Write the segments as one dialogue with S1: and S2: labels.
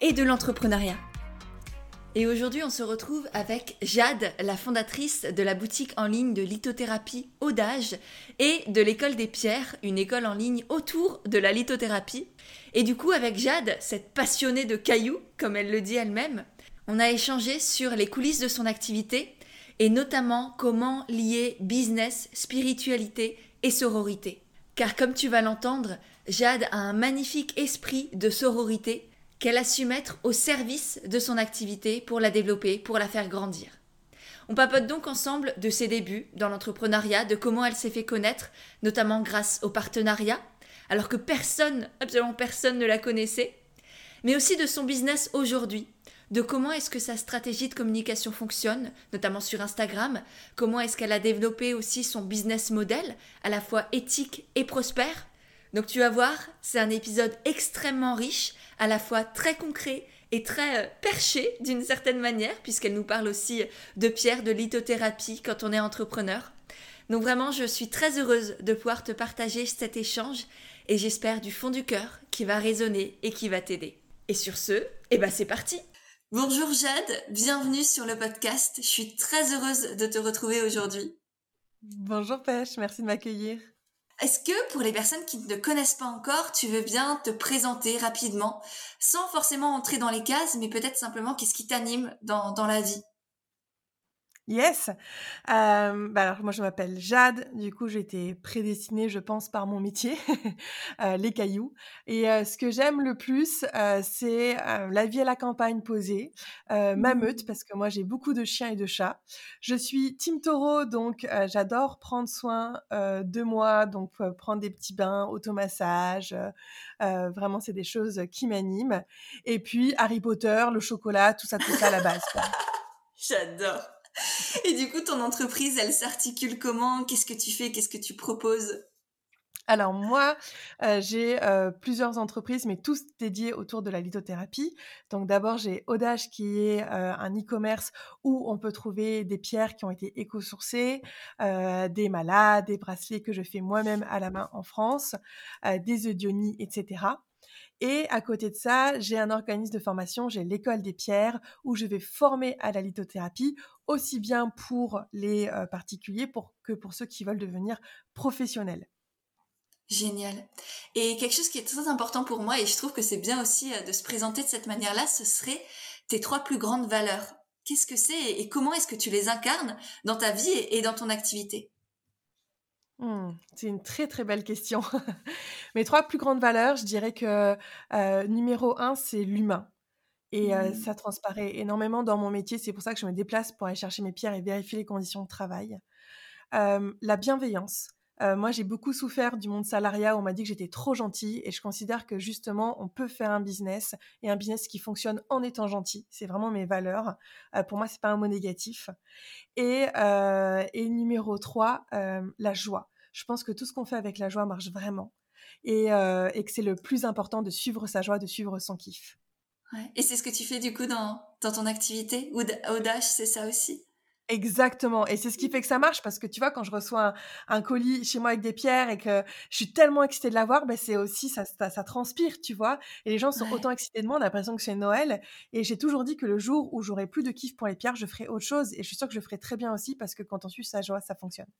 S1: et de l'entrepreneuriat. Et aujourd'hui, on se retrouve avec Jade, la fondatrice de la boutique en ligne de lithothérapie Audage et de l'école des pierres, une école en ligne autour de la lithothérapie. Et du coup, avec Jade, cette passionnée de cailloux, comme elle le dit elle-même, on a échangé sur les coulisses de son activité et notamment comment lier business, spiritualité et sororité. Car comme tu vas l'entendre, Jade a un magnifique esprit de sororité qu'elle a su mettre au service de son activité pour la développer, pour la faire grandir. On papote donc ensemble de ses débuts dans l'entrepreneuriat, de comment elle s'est fait connaître, notamment grâce au partenariat, alors que personne, absolument personne ne la connaissait, mais aussi de son business aujourd'hui, de comment est-ce que sa stratégie de communication fonctionne, notamment sur Instagram, comment est-ce qu'elle a développé aussi son business model, à la fois éthique et prospère. Donc tu vas voir, c'est un épisode extrêmement riche à la fois très concret et très euh, perché d'une certaine manière, puisqu'elle nous parle aussi de pierre, de lithothérapie quand on est entrepreneur. Donc vraiment, je suis très heureuse de pouvoir te partager cet échange et j'espère du fond du cœur qu'il va résonner et qui va t'aider. Et sur ce, eh ben c'est parti Bonjour Jade, bienvenue sur le podcast. Je suis très heureuse de te retrouver aujourd'hui.
S2: Bonjour Pêche, merci de m'accueillir.
S1: Est-ce que pour les personnes qui ne connaissent pas encore, tu veux bien te présenter rapidement, sans forcément entrer dans les cases, mais peut-être simplement qu'est-ce qui t'anime dans, dans la vie?
S2: Yes. Euh, bah alors moi je m'appelle Jade. Du coup j'ai été prédestinée, je pense, par mon métier, euh, les cailloux. Et euh, ce que j'aime le plus, c'est la vie à la campagne posée, ma meute parce que moi j'ai beaucoup de chiens et de chats. Je suis Team Taureau, donc j'adore prendre soin de moi, donc prendre des petits bains, automassage. vraiment c'est des choses qui m'animent. Et puis Harry Potter, le chocolat, tout ça, tout ça à la base.
S1: J'adore. Et du coup, ton entreprise, elle s'articule comment? Qu'est-ce que tu fais? Qu'est-ce que tu proposes?
S2: Alors moi, euh, j'ai euh, plusieurs entreprises, mais tous dédiés autour de la lithothérapie. Donc d'abord, j'ai Odage qui est euh, un e-commerce où on peut trouver des pierres qui ont été éco-sourcées, des malades, des bracelets que je fais moi-même à la main en France, des eudionis, etc. Et à côté de ça, j'ai un organisme de formation, j'ai l'école des pierres, où je vais former à la lithothérapie, aussi bien pour les euh, particuliers pour, que pour ceux qui veulent devenir professionnels.
S1: Génial. Et quelque chose qui est très important pour moi, et je trouve que c'est bien aussi euh, de se présenter de cette manière-là, ce serait tes trois plus grandes valeurs. Qu'est-ce que c'est et comment est-ce que tu les incarnes dans ta vie et dans ton activité?
S2: Mmh, c'est une très très belle question. Mes trois plus grandes valeurs, je dirais que euh, numéro un, c'est l'humain. Et euh, mmh. ça transparaît énormément dans mon métier. C'est pour ça que je me déplace pour aller chercher mes pierres et vérifier les conditions de travail. Euh, la bienveillance. moi, j'ai beaucoup souffert du monde salariat où on m'a dit que j'étais trop gentille et je considère que justement, on peut faire un business et un business qui fonctionne en étant gentil. C'est vraiment mes valeurs. pour moi, c'est pas un mot négatif. Et, et numéro 3, la joie je pense que tout ce qu'on fait avec la joie marche vraiment. Et, euh, que c'est le plus important de suivre sa joie, de suivre son kiff.
S1: Et c'est ce que tu fais du coup dans, dans ton activité? Audace, c'est ça aussi?
S2: Exactement. Et c'est ce qui fait que ça marche parce que tu vois, quand je reçois un, colis chez moi avec des pierres et que je suis tellement excitée de l'avoir, ben c'est aussi, ça, ça, transpire, tu vois? Et les gens sont autant excités de moi, on a l'impression que c'est Noël. Et j'ai toujours dit que le jour où j'aurai plus de kiff pour les pierres, je ferai autre chose. Et je suis sûre que je ferai très bien aussi parce que quand on suit sa joie, ça fonctionne.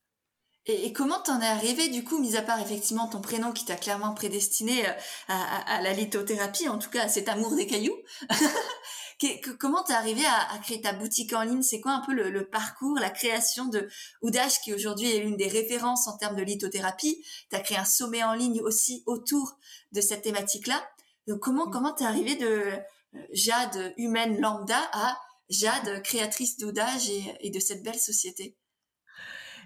S1: Et, comment t'en es arrivé du coup, mis à part effectivement ton prénom qui t'a clairement prédestiné euh, à, la lithothérapie, en tout cas à cet amour des cailloux? Comment t'es arrivé à, créer ta boutique en ligne? C'est quoi un peu le, parcours, la création de Oudash qui aujourd'hui est l'une des références en termes de lithothérapie? T'as créé un sommet en ligne aussi autour de cette thématique-là. Donc comment comment t'es arrivé de euh, Jade humaine lambda à Jade créatrice d'Oudage et de cette belle société?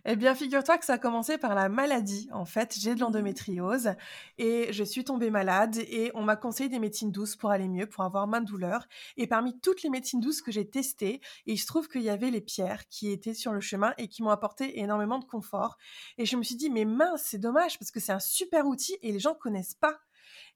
S2: Eh bien, figure-toi que ça a commencé par la maladie. En fait, j'ai de l'endométriose et je suis tombée malade et on m'a conseillé des médecines douces pour aller mieux, pour avoir moins de douleur. Et parmi toutes les médecines douces que j'ai testées, il se trouve qu'il y avait les pierres qui étaient sur le chemin et qui m'ont apporté énormément de confort. Et je me suis dit, mais mince, c'est dommage parce que c'est un super outil et les gens connaissent pas.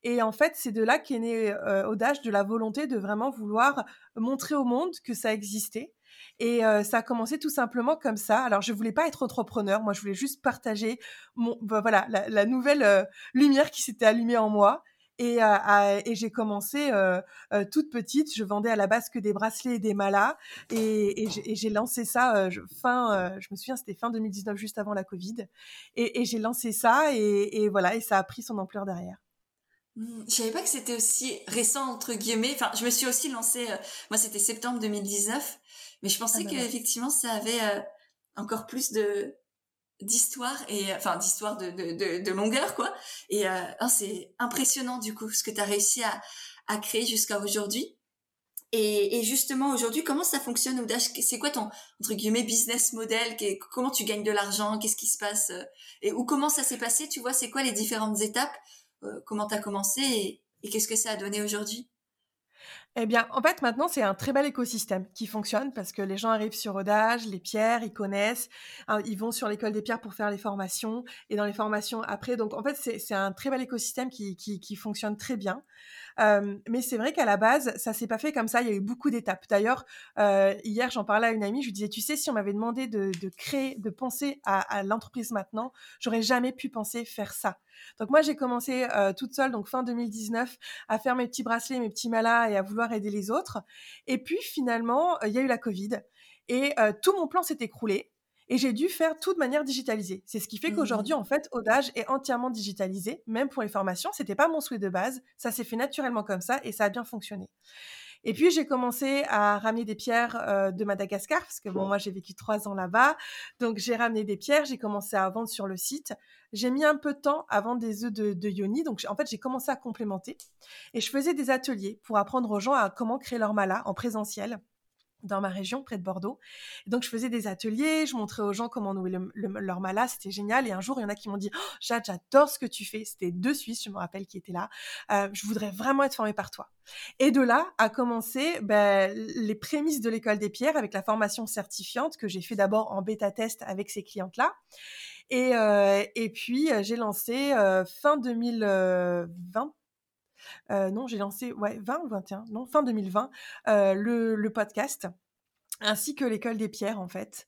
S2: Et en fait, c'est de là qu'est né euh, de la volonté de vraiment vouloir montrer au monde que ça existait et ça a commencé tout simplement comme ça. Alors, je voulais pas être entrepreneur. Moi, je voulais juste partager mon, bah, voilà, la, nouvelle lumière qui s'était allumée en moi. Et, et j'ai commencé toute petite. Je vendais à la base que des bracelets et des malas. Et, et j'ai lancé ça fin, je me souviens, c'était fin 2019, juste avant la Covid. Et, j'ai lancé ça. Et, voilà, et ça a pris son ampleur derrière.
S1: Mmh, je savais pas que c'était aussi récent entre guillemets. Enfin, je me suis aussi lancée. moi, c'était septembre 2019 mais je pensais ah bah qu'effectivement, ça avait euh, encore plus de d'histoire et enfin d'histoire de, de, de, longueur quoi. Et euh, oh, c'est impressionnant du coup ce que tu as réussi à, à créer jusqu'à aujourd'hui. Et, et, justement aujourd'hui comment ça fonctionne Oudash? C'est quoi ton entre guillemets business model? Comment tu gagnes de l'argent? Qu'est-ce qui se passe euh, et ou comment ça s'est passé? Tu vois c'est quoi les différentes étapes comment tu as commencé et, qu'est-ce que ça a donné aujourd'hui?
S2: Eh bien, en fait, maintenant, c'est un très bel écosystème qui fonctionne parce que les gens arrivent sur Odage, les pierres, ils connaissent, hein, ils vont sur l'école des pierres pour faire les formations et dans les formations après. Donc, en fait, c'est un très bel écosystème qui, qui fonctionne très bien. Mais c'est vrai qu'à la base, ça s'est pas fait comme ça. Il y a eu beaucoup d'étapes. D'ailleurs, hier, j'en parlais à une amie. Je lui disais, tu sais, si on m'avait demandé de, créer, de penser à, l'entreprise maintenant, j'aurais jamais pu penser faire ça. Donc moi, j'ai commencé toute seule, donc fin 2019, à faire mes petits bracelets, mes petits malas et à vouloir aider les autres. Et puis finalement, il y a eu la Covid et tout mon plan s'est écroulé. Et j'ai dû faire tout de manière digitalisée. C'est ce qui fait qu'aujourd'hui, mmh. en fait, Odage est entièrement digitalisé, même pour les formations. C'était pas mon souhait de base. Ça s'est fait naturellement comme ça et ça a bien fonctionné. Et puis j'ai commencé à ramener des pierres euh, de Madagascar parce que bon moi j'ai vécu trois ans là-bas, donc j'ai ramené des pierres, j'ai commencé à vendre sur le site. J'ai mis un peu de temps à vendre des œufs de, de yoni, donc en fait j'ai commencé à complémenter et je faisais des ateliers pour apprendre aux gens à comment créer leur mala en présentiel dans ma région, près de Bordeaux. donc, je faisais des ateliers, je montrais aux gens comment nouer leur mala, c'était génial. Et un jour, il y en a qui m'ont dit, oh, Jade, j'adore ce que tu fais. C'était deux Suisses, je me rappelle, qui étaient là. Euh, je voudrais vraiment être formée par toi. Et de là a commencé ben, les prémices de l'école des pierres avec la formation certifiante que j'ai fait d'abord en bêta-test avec ces clientes-là. Et, euh, et puis, j'ai lancé euh, fin 2020 euh, non, j'ai lancé, ouais, 20 ou 21, non, fin 2020, euh, le, le, podcast, ainsi que l'école des pierres, en fait.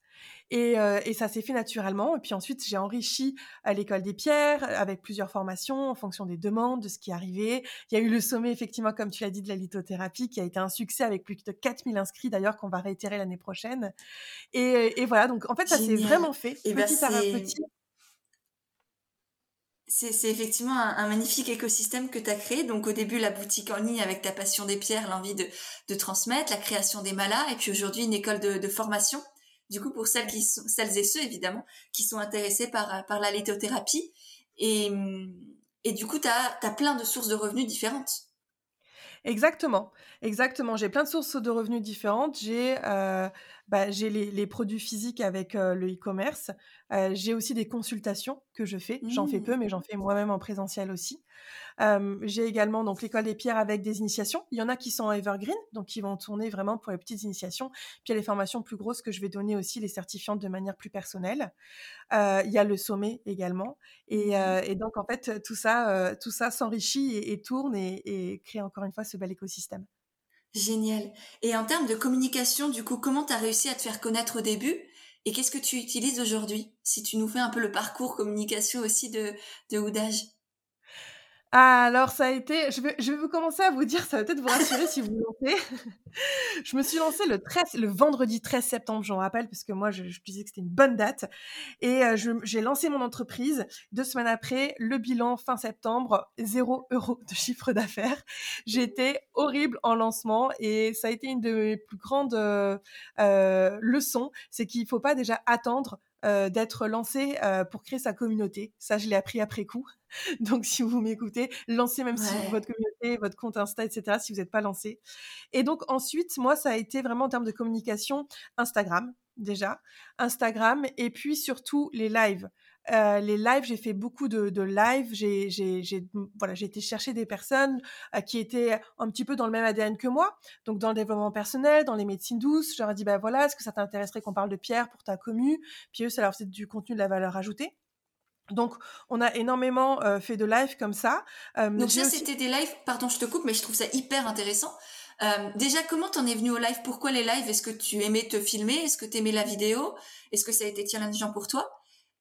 S2: Et, euh, et ça s'est fait naturellement. Et puis ensuite, j'ai enrichi à l'école des pierres avec plusieurs formations en fonction des demandes, de ce qui arrivait. Il y a eu le sommet, effectivement, comme tu l'as dit, de la lithothérapie, qui a été un succès avec plus de 4000 inscrits, d'ailleurs, qu'on va réitérer l'année prochaine. Et, et, voilà, donc en fait, ça s'est vraiment fait, et petit à petit
S1: c'est effectivement un, magnifique écosystème que tu as créé. Donc au début, la boutique en ligne avec ta passion des pierres, l'envie de, de, transmettre, la création des malas, et puis aujourd'hui une école de, formation. Du coup, pour celles, qui sont, celles et ceux, évidemment, qui sont intéressés par, par la lithothérapie. Et, et du coup, tu as, as plein de sources de revenus différentes.
S2: Exactement, exactement. J'ai plein de sources de revenus différentes. J'ai euh, bah, j'ai les, les, produits physiques avec euh, le e-commerce. Euh, j'ai aussi des consultations que je fais. J'en fais peu, mmh. mais j'en fais moi-même en présentiel aussi. Euh, j'ai également donc l'école des pierres avec des initiations. Il y en a qui sont en evergreen, donc qui vont tourner vraiment pour les petites initiations. Puis il y a les formations plus grosses que je vais donner aussi, les certifiantes de manière plus personnelle. Euh, il y a le sommet également. Et, mmh. euh, et donc en fait tout ça, tout ça s'enrichit et, et, tourne et, et crée encore une fois ce bel écosystème.
S1: Génial. Et en termes de communication, du coup, comment tu as réussi à te faire connaître au début et qu'est-ce que tu utilises aujourd'hui? Si tu nous fais un peu le parcours communication aussi de, de Oudage.
S2: Alors, ça a été. Je vais, je vais vous commencer à vous dire, ça va peut-être vous rassurer si vous lancez. je me suis lancée le 13, le vendredi 13 septembre, j'en rappelle, parce que moi, je, je disais que c'était une bonne date. Et euh, j'ai lancé mon entreprise. Deux semaines après, le bilan fin septembre, zéro euro de chiffre d'affaires. J'étais horrible en lancement et ça a été une de mes plus grandes euh, euh leçons. C'est qu'il ne faut pas déjà attendre euh, d'être lancé euh, pour créer sa communauté. Ça, je l'ai appris après coup. Donc, si vous m'écoutez, lancez même si votre communauté, votre compte Insta, etc., si vous n'êtes pas lancé. Et donc, ensuite, moi, ça a été vraiment en termes de communication Instagram. déjà, Instagram et puis surtout les lives. Euh, les lives, j'ai fait beaucoup de, de lives. J'ai, j'ai, j'ai, voilà, j'ai été chercher des personnes euh, qui étaient un petit peu dans le même ADN que moi, donc dans le développement personnel, dans les médecines douces. Je leur ai dit, bah voilà, est-ce que ça t'intéresserait qu'on parle de pierre pour ta commu? Puis eux, ça leur faisait du contenu de la valeur ajoutée. Donc, on a énormément euh, fait de lives comme ça.
S1: donc ça, c'était des lives. Pardon, je te coupe, mais je trouve ça hyper intéressant. déjà, comment t'en es venu au live Pourquoi les lives? Est-ce que tu aimais te filmer? Est-ce que tu aimais la vidéo? Est-ce que ça a été challengeant pour toi?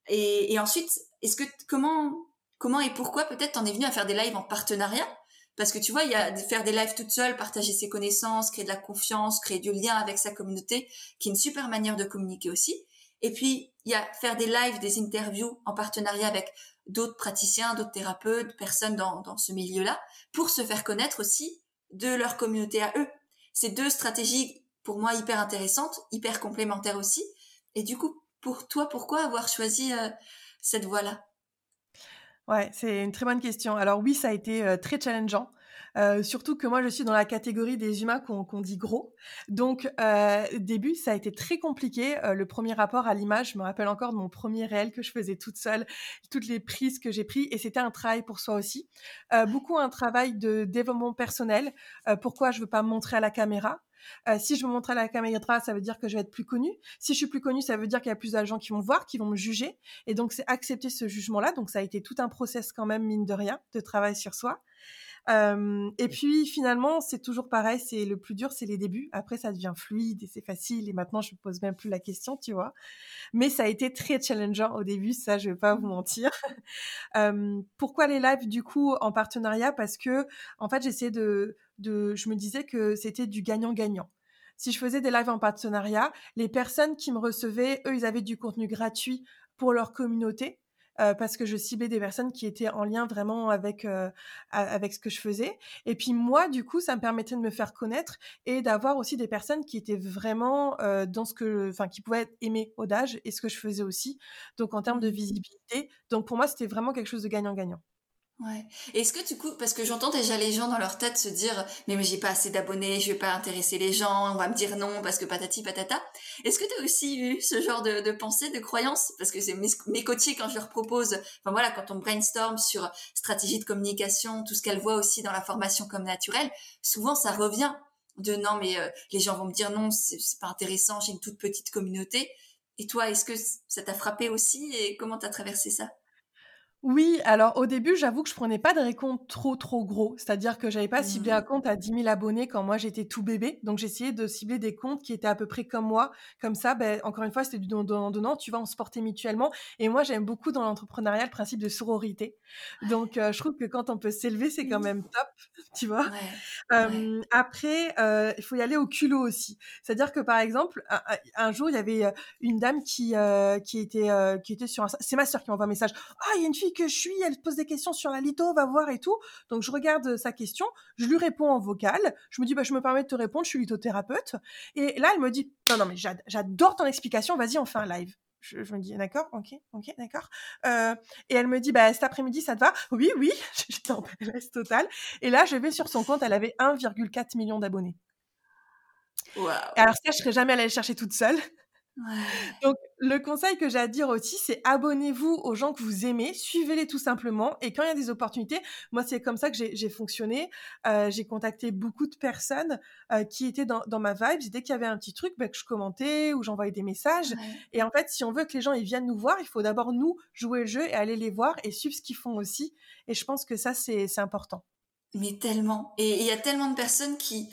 S1: Et, et ensuite, est-ce que comment comment et pourquoi peut-être t'en es venu à faire des lives en partenariat? Parce que tu vois, il y a faire des lives toute seule, partager ses connaissances, créer de la confiance, créer du lien avec sa communauté, qui est une super manière de communiquer aussi. Et puis, il y a faire des lives, des interviews en partenariat avec d'autres praticiens, d'autres thérapeutes, personnes dans, dans ce milieu-là, pour se faire connaître aussi de leur communauté à eux. C'est deux stratégies pour moi hyper intéressantes, hyper complémentaires aussi. Et du coup, pour toi, pourquoi avoir choisi euh, cette voie-là?
S2: Ouais, c'est une très bonne question. Alors oui, ça a été euh, très challengeant. Euh, surtout que moi, je suis dans la catégorie des humains qu'on dit gros. Donc, euh, début, ça a été très compliqué. le premier rapport à l'image, je me rappelle encore de mon premier réel que je faisais toute seule, toutes les prises que j'ai prises, et c'était un travail pour soi aussi. beaucoup un travail de développement personnel. pourquoi je veux pas me montrer à la caméra? Euh, si je me montre à la caméra, ça veut dire que je vais être plus connue. Si je suis plus connue, ça veut dire qu'il y a plus de gens qui vont me voir, qui vont me juger. Et donc, c'est accepter ce jugement-là. Donc, ça a été tout un process quand même, mine de rien, de travail sur soi. Euh, et puis finalement, c'est toujours pareil, c'est le plus dur, c'est les débuts. Après, ça devient fluide et c'est facile. Et maintenant, je me pose même plus la question, tu vois. Mais ça a été très challengeant au début, ça, je vais pas vous mentir. euh, pourquoi les lives du coup en partenariat? Parce que en fait, j'essayais de, de, je me disais que c'était du gagnant-gagnant si je faisais des lives en partenariat, les personnes qui me recevaient, eux, ils avaient du contenu gratuit pour leur communauté. Euh, parce que je ciblais des personnes qui étaient en lien vraiment avec euh, avec ce que je faisais. Et puis moi, du coup, ça me permettait de me faire connaître et d'avoir aussi des personnes qui étaient vraiment euh, dans ce que, enfin, qui pouvaient aimer Audage et ce que je faisais aussi. Donc en termes de mmh. visibilité, donc pour moi, c'était vraiment quelque chose de gagnant-gagnant.
S1: Ouais. Est-ce que du coup, parce que j'entends déjà les gens dans leur tête se dire, mais, mais j'ai pas assez d'abonnés, je vais pas intéresser les gens, on va me dire non parce que patati patata. Est-ce que tu as aussi eu ce genre de, pensée, de croyance? Parce que c'est mes, mes quand je leur propose, enfin voilà, quand on brainstorm sur stratégie de communication, tout ce qu'elles voient aussi dans la formation comme naturelle, souvent ça revient de non mais euh, les gens vont me dire non, c'est pas intéressant, j'ai une toute petite communauté. Et toi, est-ce que ça t'a frappé aussi et comment t'as traversé ça?
S2: Oui, alors au début, j'avoue que je prenais pas des comptes trop trop gros, c'est-à-dire que j'avais pas ciblé un mmh. compte à 10 000 abonnés quand moi j'étais tout bébé, donc j'essayais de cibler des comptes qui étaient à peu près comme moi, comme ça, ben, encore une fois, c'était du donnant-donnant, tu vois, on se portait mutuellement, et moi j'aime beaucoup dans l'entrepreneuriat le principe de sororité, donc euh, je trouve que quand on peut s'élever, c'est quand même top, tu vois. Après, euh, il faut y aller au culot aussi, c'est-à-dire que par exemple, un, jour, il y avait euh, une dame qui, qui, était, qui était sur un... C'est ma soeur qui m'envoie un message, « Ah, il y a une fille que je suis, elle pose des questions sur la litho, va voir et tout. Donc je regarde euh, sa question, je lui réponds en vocal. Je me dis bah je me permets de te répondre, je suis lithothérapeute. Et là elle me dit non non mais j'adore ton explication, vas-y on fait un live. Je, me dis d'accord, ok, ok, d'accord. Euh, et elle me dit bah cet après-midi ça te va? Oui oui, j'étais en PLS total. Et là je vais sur son compte, elle avait 1,4 million d'abonnés.
S1: Wow.
S2: Alors ça je serais jamais allée le chercher toute seule. Donc, le conseil que j'ai à dire aussi, c'est abonnez-vous aux gens que vous aimez, suivez-les tout simplement. Et quand il y a des opportunités, moi, c'est comme ça que j'ai fonctionné. Euh, j'ai contacté beaucoup de personnes euh, qui étaient dans, dans, ma vibe. Dès qu'il y avait un petit truc, ben, que je commentais ou j'envoyais des messages. Et en fait, si on veut que les gens ils viennent nous voir, il faut d'abord nous jouer le jeu et aller les voir et suivre ce qu'ils font aussi. Et je pense que ça, c'est important.
S1: Mais tellement. Et il y a tellement de personnes qui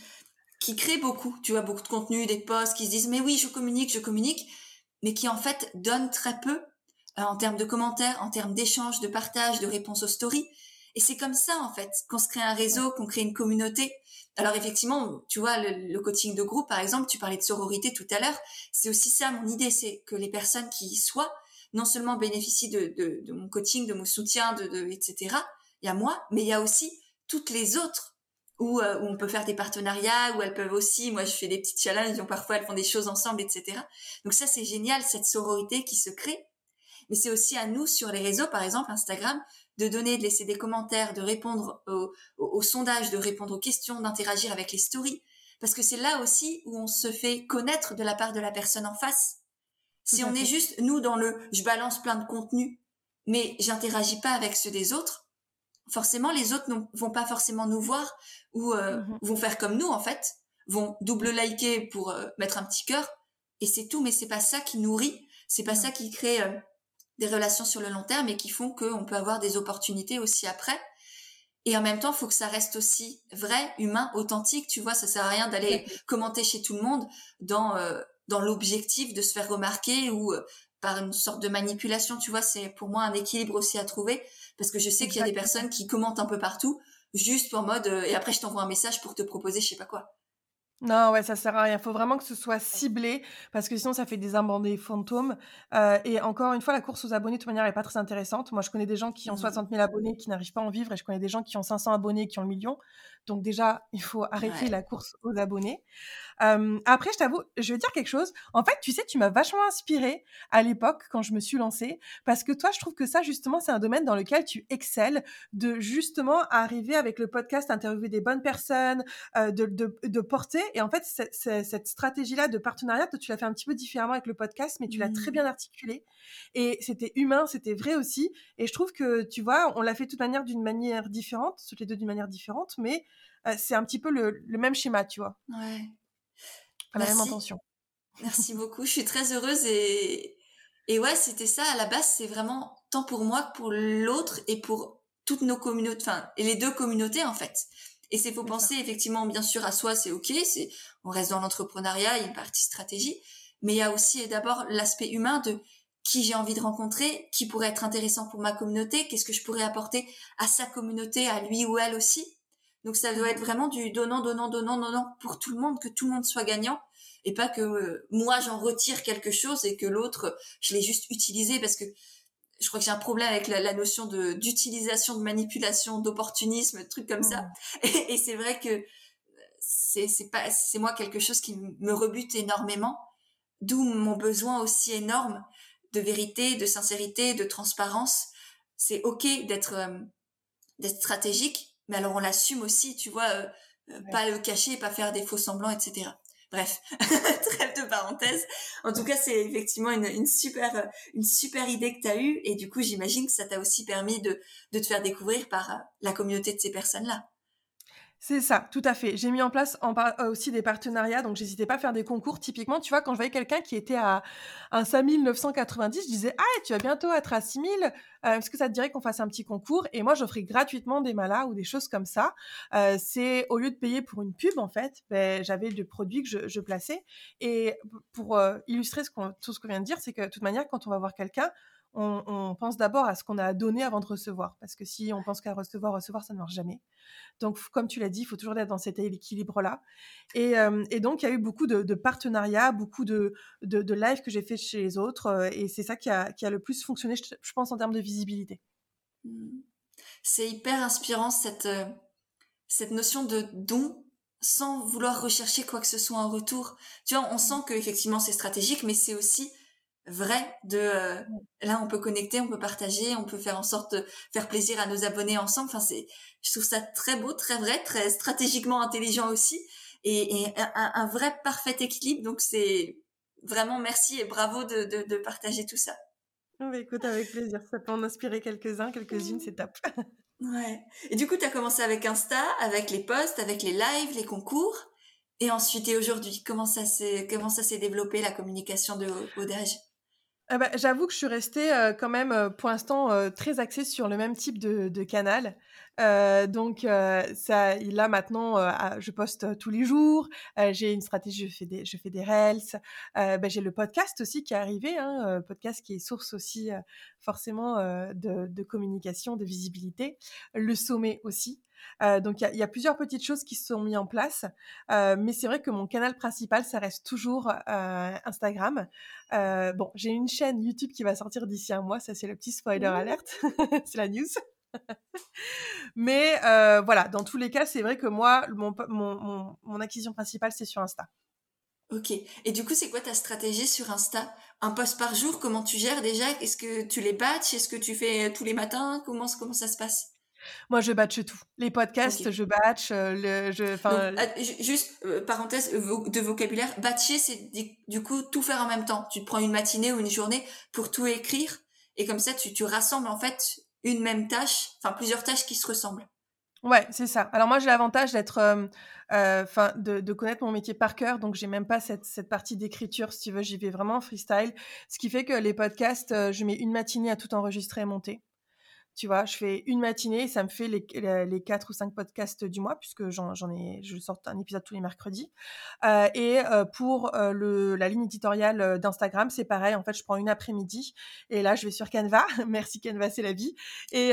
S1: qui créent beaucoup, tu vois, beaucoup de contenu, des posts, qui se disent mais oui, je communique, je communique, mais qui en fait donnent très peu euh, en termes de commentaires, en termes d'échanges, de partage, de réponses aux stories. Et c'est comme ça en fait qu'on se crée un réseau, qu'on crée une communauté. Alors effectivement, tu vois, le, coaching de groupe, par exemple, tu parlais de sororité tout à l'heure, c'est aussi ça mon idée, c'est que les personnes qui y soient, non seulement bénéficient de, de, de mon coaching, de mon soutien, de, de etc. Il y a moi, mais il y a aussi toutes les autres où, euh, où, on peut faire des partenariats, où elles peuvent aussi, moi je fais des petits challenges, donc parfois elles font des choses ensemble, etc. Donc ça c'est génial, cette sororité qui se crée. Mais c'est aussi à nous sur les réseaux, par exemple Instagram, de donner, de laisser des commentaires, de répondre aux, aux, sondages, de répondre aux questions, d'interagir avec les stories. Parce que c'est là aussi où on se fait connaître de la part de la personne en face. Si on est juste, nous, dans le je balance plein de contenu, mais j'interagis pas avec ceux des autres, forcément, les autres ne vont pas forcément nous voir ou euh, mmh vont faire comme nous, en fait, vont double liker pour euh, mettre un petit cœur, et c'est tout, mais c'est pas ça qui nourrit, c'est pas ça qui crée euh, des relations sur le long terme et qui font qu'on peut avoir des opportunités aussi après. Et en même temps, faut que ça reste aussi vrai, humain, authentique. Tu vois, ça sert à rien d'aller commenter chez tout le monde dans dans l'objectif de se faire remarquer ou par une sorte de manipulation. Tu vois, c'est pour moi un équilibre aussi à trouver parce que je sais qu'il y a des personnes qui commentent un peu partout juste en mode et après je t'envoie un message pour te proposer je sais pas quoi.
S2: Non, ouais, ça sert à rien. Il faut vraiment que ce soit ciblé parce que sinon ça fait des abonnés fantômes. Euh, et encore une fois, la course aux abonnés de toute manière n'est pas très intéressante. Moi, je connais des gens qui ont 60 mmh. 000 abonnés qui n'arrivent pas à en vivre et je connais des gens qui ont 500 abonnés qui ont le million. Donc déjà, il faut arrêter la course aux abonnés. Après, je t'avoue, je vais dire quelque chose. En fait, tu sais, tu m'as vachement inspiré à l'époque quand je me suis lancée, parce que toi, je trouve que ça, justement, c'est un domaine dans lequel tu excelles, de justement arriver avec le podcast, interviewer des bonnes personnes, de, de, de, porter. Et en fait, cette stratégie-là de partenariat, tu l'as fait un petit peu différemment avec le podcast, mais tu l'as très mmh. bien articulé. Et c'était humain, c'était vrai aussi. Et je trouve que, tu vois, on l'a fait de toute manière d'une manière différente, toutes les deux d'une manière différente, mais euh, c'est un petit peu le, même schéma, tu vois.
S1: Ouais.
S2: La même intention.
S1: Merci beaucoup. Je suis très heureuse et, et ouais, c'était ça. À la base, c'est vraiment tant pour moi que pour l'autre et pour toutes nos communautés, enfin, et les deux communautés, en fait. Et c'est faut penser effectivement, bien sûr, à soi, c'est ok, c'est, on reste dans l'entrepreneuriat, il y a une partie stratégie, mais il y a aussi d'abord l'aspect humain de qui j'ai envie de rencontrer, qui pourrait être intéressant pour ma communauté, qu'est-ce que je pourrais apporter à sa communauté, à lui ou elle aussi. Donc ça doit être vraiment du donnant, donnant, donnant, donnant pour tout le monde, que tout le monde soit gagnant et pas que euh, moi j'en retire quelque chose et que l'autre je l'ai juste utilisé parce que je crois que j'ai un problème avec la, notion de d'utilisation, de manipulation, d'opportunisme, trucs comme ça. Mmh. Et, c'est vrai que c'est c'est pas c'est moi quelque chose qui me rebute énormément, d'où mon besoin aussi énorme de vérité, de sincérité, de transparence. C'est ok d'être euh, d'être stratégique, mais alors on l'assume aussi, tu vois, euh, euh, pas le cacher, pas faire des faux semblants, etc. Bref, trêve de parenthèse. En tout cas, c'est effectivement une, une, super, euh, une super idée que tu as eue. Et du coup, j'imagine que ça t'a aussi permis de, de te faire découvrir par la communauté de ces personnes-là.
S2: C'est ça, tout à fait. J'ai mis en place euh, aussi des partenariats, donc j'hésitais pas à faire des concours. Typiquement, tu vois, quand je voyais quelqu'un qui était à un 5990, je disais Ah, tu vas bientôt être à 6000, euh, est-ce que ça te dirait qu'on fasse un petit concours? Et moi, j'offrais gratuitement des malas ou des choses comme ça. Euh, c'est au lieu de payer pour une pub, en fait, ben, j'avais des produits que je, plaçais. Et pour illustrer ce tout ce qu'on vient de dire, c'est que de toute manière, quand on va voir quelqu'un, on, pense d'abord à ce qu'on a à donner avant de recevoir. Parce que si on pense qu'à recevoir, recevoir, ça ne marche jamais. Donc, comme tu l'as dit, il faut toujours être dans cet équilibre-là. Et, euh, donc, il y a eu beaucoup de, partenariats, beaucoup de, lives que j'ai fait chez les autres. Euh, et c'est ça qui a, le plus fonctionné, je, pense, en termes de visibilité.
S1: Mmh. C'est hyper inspirant, cette, euh, cette notion de don sans vouloir rechercher quoi que ce soit en retour. Tu vois, on sent que effectivement c'est stratégique, mais c'est aussi vrai de euh, là on peut connecter, on peut partager, on peut faire en sorte de faire plaisir à nos abonnés ensemble. Enfin c'est, je trouve ça très beau, très vrai, très stratégiquement intelligent aussi et, un, vrai parfait équilibre. Donc c'est vraiment merci et bravo de, de, partager tout ça.
S2: Oh, bah, écoute avec plaisir, ça peut en inspirer quelques-uns, quelques-unes, c'est top.
S1: ouais. Et du coup tu as commencé avec Insta, avec les posts, avec les lives, les concours. Et ensuite, et aujourd'hui, comment ça s'est comment ça s'est développé la communication de Odage
S2: ah bah, j'avoue que je suis restée quand même pour l'instant très axée sur le même type de, canal. donc ça, là maintenant, je poste tous les jours. j'ai une stratégie, je fais des, je fais des reels. Bah, j'ai le podcast aussi qui est arrivé, hein, podcast qui est source aussi forcément de, communication, de visibilité. Le sommet aussi. Euh, donc il y, a plusieurs petites choses qui se sont mises en place, euh, mais c'est vrai que mon canal principal, ça reste toujours euh, Instagram. bon, j'ai une chaîne YouTube qui va sortir d'ici un mois, ça c'est le petit spoiler alert, c'est la news. mais voilà, dans tous les cas, c'est vrai que moi, mon, mon, mon acquisition principale, c'est sur Insta.
S1: Ok. Et du coup, c'est quoi ta stratégie sur Insta? Un post par jour Comment tu gères déjà? Est-ce que tu les batches? Est-ce que tu fais tous les matins? Comment comment ça se passe?
S2: Moi, je batch tout. Les podcasts, je batch. le, je,
S1: ah, juste, parenthèse de vocabulaire, batcher, c'est du coup tout faire en même temps. Tu te prends une matinée ou une journée pour tout écrire et comme ça, tu, tu rassembles en fait une même tâche, enfin plusieurs tâches qui se ressemblent.
S2: Ouais, c'est ça. Alors moi, j'ai l'avantage d'être, euh, euh, enfin, de, de, connaître mon métier par cœur, donc j'ai même pas cette, cette partie d'écriture, si tu veux. J'y vais vraiment freestyle, ce qui fait que les podcasts, euh, je mets une matinée à tout enregistrer et monter. Tu vois, je fais une matinée, ça me fait les, les, quatre ou cinq podcasts du mois, puisque j'en, ai, je sors un épisode tous les mercredis. Euh, et euh, pour euh, le, la ligne éditoriale d'Instagram, c'est pareil. En fait, je prends une après-midi et là, je vais sur Canva. Merci Canva, c'est la vie. Et,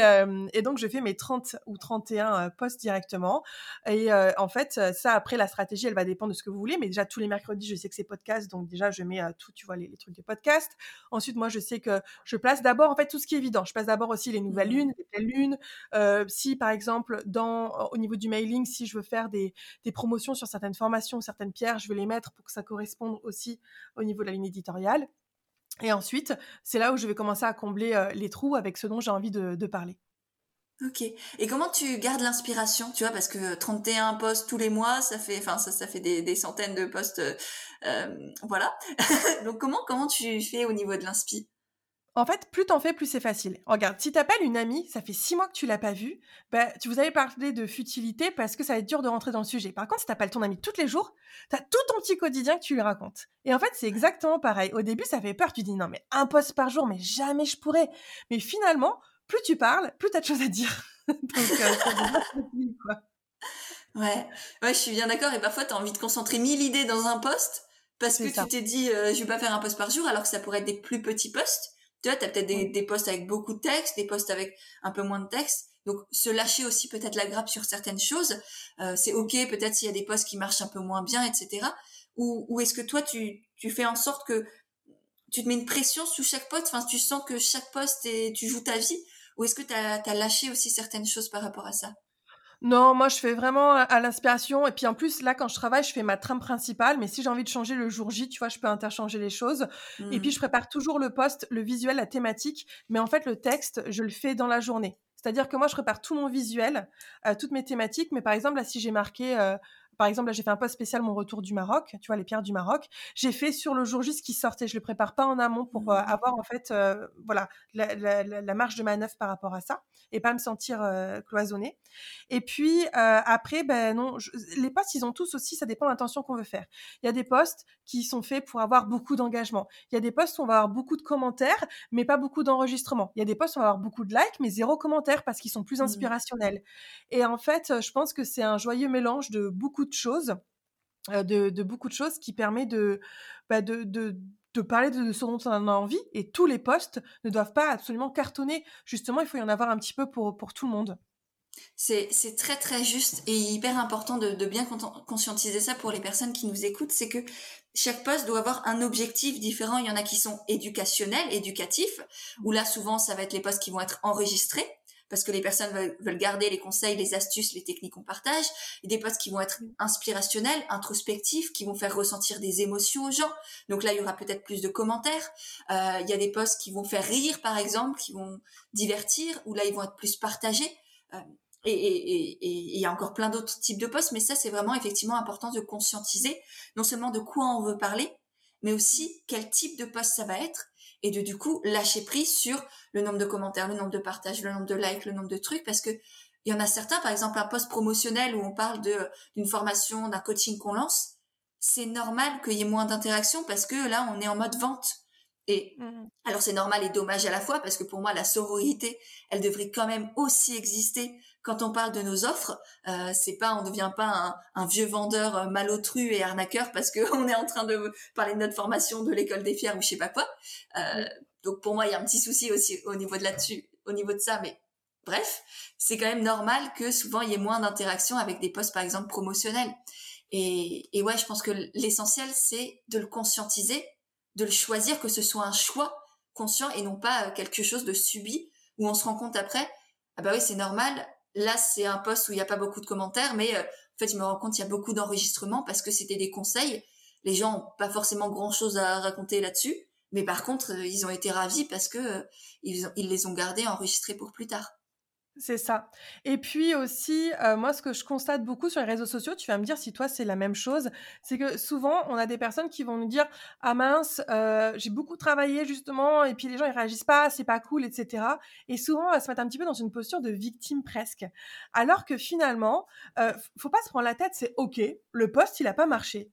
S2: et, donc, je fais mes 30 ou 31 posts directement. Et en fait, ça, après, la stratégie, elle va dépendre de ce que vous voulez. Mais déjà, tous les mercredis, je sais que c'est podcast. Donc, déjà, je mets tout, tu vois, les, les, trucs de podcast. Ensuite, moi, je sais que je place d'abord, en fait, tout ce qui est évident. Je place d'abord aussi les nouvelles lune. Euh, si par exemple, dans, au niveau du mailing, si je veux faire des, des, promotions sur certaines formations, certaines pierres, je vais les mettre pour que ça corresponde aussi au niveau de la ligne éditoriale. Et ensuite, c'est là où je vais commencer à combler euh, les trous avec ce dont j'ai envie de, parler.
S1: Ok. Et comment tu gardes l'inspiration, tu vois, parce que 31 posts tous les mois, ça fait, enfin, ça, ça fait des, des centaines de posts, euh, voilà. Donc comment, comment tu fais au niveau de l'inspi?
S2: En fait, plus t'en fais, plus c'est facile. Regarde, si t'appelles une amie, ça fait six mois que tu l'as pas vue, bah, tu vous avez parlé de futilité parce que ça va être dur de rentrer dans le sujet. Par contre, si t'appelles ton amie tous les jours, t'as tout ton petit quotidien que tu lui racontes. Et en fait, c'est exactement pareil. Au début, ça fait peur. Tu dis non, mais un poste par jour, mais jamais je pourrais. Mais finalement, plus tu parles, plus t'as de choses à dire. Donc,
S1: euh, quoi. Ouais, ouais, je suis bien d'accord. Et parfois, t'as envie de concentrer mille idées dans un poste parce que tu t'es dit, euh, je vais pas faire un poste par jour, alors que ça pourrait être des plus petits postes. Tu vois, tu as peut-être des, des posts avec beaucoup de texte, des posts avec un peu moins de texte. Donc, se lâcher aussi peut-être la grappe sur certaines choses. Euh, c'est OK, peut-être s'il y a des posts qui marchent un peu moins bien, etc. Ou, ou est-ce que toi, tu, tu fais en sorte que tu te mets une pression sous chaque post Enfin, tu sens que chaque post, et tu joues ta vie? Ou est-ce que tu as, as lâché aussi certaines choses par rapport à ça?
S2: Non, moi je fais vraiment à l'inspiration. Et puis en plus, là, quand je travaille, je fais ma trame principale. Mais si j'ai envie de changer le jour J, tu vois, je peux interchanger les choses. Et puis mmh. je prépare toujours le poste, le visuel, la thématique. Mais en fait, le texte, je le fais dans la journée. C'est-à-dire que moi, je prépare tout mon visuel, euh, toutes mes thématiques. Mais par exemple, là, si j'ai marqué euh, par exemple, là, j'ai fait un post spécial mon retour du Maroc, tu vois, les pierres du Maroc. J'ai fait sur le jour juste qui sortait. Je le prépare pas en amont pour euh, mmh. avoir, en fait, euh, voilà, la, marge de manœuvre par rapport à ça et pas me sentir euh, cloisonnée. Et puis, après, ben non, les posts, ils ont tous aussi, ça dépend de l'intention qu'on veut faire. Il y a des posts qui sont faits pour avoir beaucoup d'engagement. Il y a des posts où on va avoir beaucoup de commentaires, mais pas beaucoup d'enregistrements. Il y a des posts où on va avoir beaucoup de likes, mais zéro commentaire parce qu'ils sont plus mmh. inspirationnels. Et en fait, je pense que c'est un joyeux mélange de beaucoup de choses, euh, de, beaucoup de choses qui permet de, bah, de, de, parler de ce dont on a envie. Et tous les postes ne doivent pas absolument cartonner. Justement, il faut y en avoir un petit peu pour, pour tout le monde.
S1: C'est très très juste et hyper important de, de, bien conscientiser ça pour les personnes qui nous écoutent, c'est que chaque poste doit avoir un objectif différent. Il y en a qui sont éducationnels, éducatifs, où là souvent ça va être les postes qui vont être enregistrés parce que les personnes veulent, garder les conseils, les astuces, les techniques qu'on partage, et des posts qui vont être inspirationnels, introspectifs, qui vont faire ressentir des émotions aux gens. Donc là, il y aura peut-être plus de commentaires. Euh, il y a des posts qui vont faire rire, par exemple, qui vont divertir, ou là, ils vont être plus partagés. Euh, et il y a encore plein d'autres types de posts, mais ça, c'est vraiment effectivement important de conscientiser, non seulement de quoi on veut parler, mais aussi quel type de post ça va être et de du coup lâcher prise sur le nombre de commentaires, le nombre de partages, le nombre de likes, le nombre de trucs parce que il y en a certains, par exemple un post promotionnel où on parle de d'une formation, d'un coaching qu'on lance, c'est normal qu'il y ait moins d'interactions parce que là on est en mode vente. Et mmh. alors c'est normal et dommage à la fois parce que pour moi la sororité, elle devrait quand même aussi exister quand on parle de nos offres, euh, c'est pas, on devient pas un, vieux vendeur euh, malotru et arnaqueur parce qu'on est en train de parler de notre formation de l'école des fiers ou je sais pas quoi. Euh, donc pour moi, il y a un petit souci aussi au niveau de là-dessus, au niveau de ça, mais bref, c'est quand même normal que souvent il y ait moins d'interaction avec des postes par exemple promotionnels. Et, et ouais, je pense que l'essentiel c'est de le conscientiser, de le choisir, que ce soit un choix conscient et non pas quelque chose de subi où on se rend compte après, ah bah oui c'est normal, Là, c'est un poste où il n'y a pas beaucoup de commentaires, mais euh, en fait, je me rends compte qu'il y a beaucoup d'enregistrements parce que c'était des conseils. Les gens n'ont pas forcément grand-chose à raconter là-dessus, mais par contre, euh, ils ont été ravis parce que euh, ils, les ont gardés enregistrés pour plus tard.
S2: C'est ça. Et puis aussi, moi, ce que je constate beaucoup sur les réseaux sociaux, tu vas me dire si toi c'est la même chose, c'est que souvent on a des personnes qui vont nous dire ah mince, j'ai beaucoup travaillé justement, et puis les gens ils réagissent pas, c'est pas cool, etc. Et souvent on va se mettre un petit peu dans une posture de victime presque, alors que finalement, euh, faut pas se prendre la tête, c'est ok, le poste il a pas marché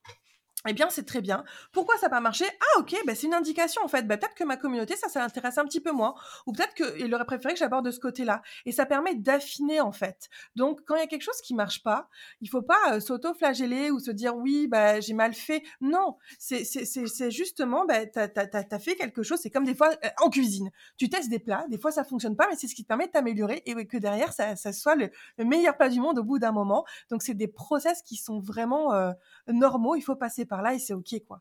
S2: eh bien, c'est très bien. Pourquoi ça n'a pas marché? Ah, ok, bah, c'est une indication en fait. Bah, peut-être que ma communauté, ça, ça l'intéresse un petit peu moins. Ou peut-être qu'il aurait préféré que j'aborde de ce côté-là. Et ça permet d'affiner en fait. Donc, quand il y a quelque chose qui marche pas, il faut pas euh, s'auto-flageller ou se dire oui, bah, j'ai mal fait. Non, c'est justement, bah, tu as, fait quelque chose. C'est comme des fois euh, en cuisine. Tu testes des plats, des fois ça fonctionne pas, mais c'est ce qui te permet de t'améliorer et que derrière, ça, ça soit le, meilleur plat du monde au bout d'un moment. Donc, c'est des process qui sont vraiment euh, normaux. Il faut passer par là et c'est ok quoi.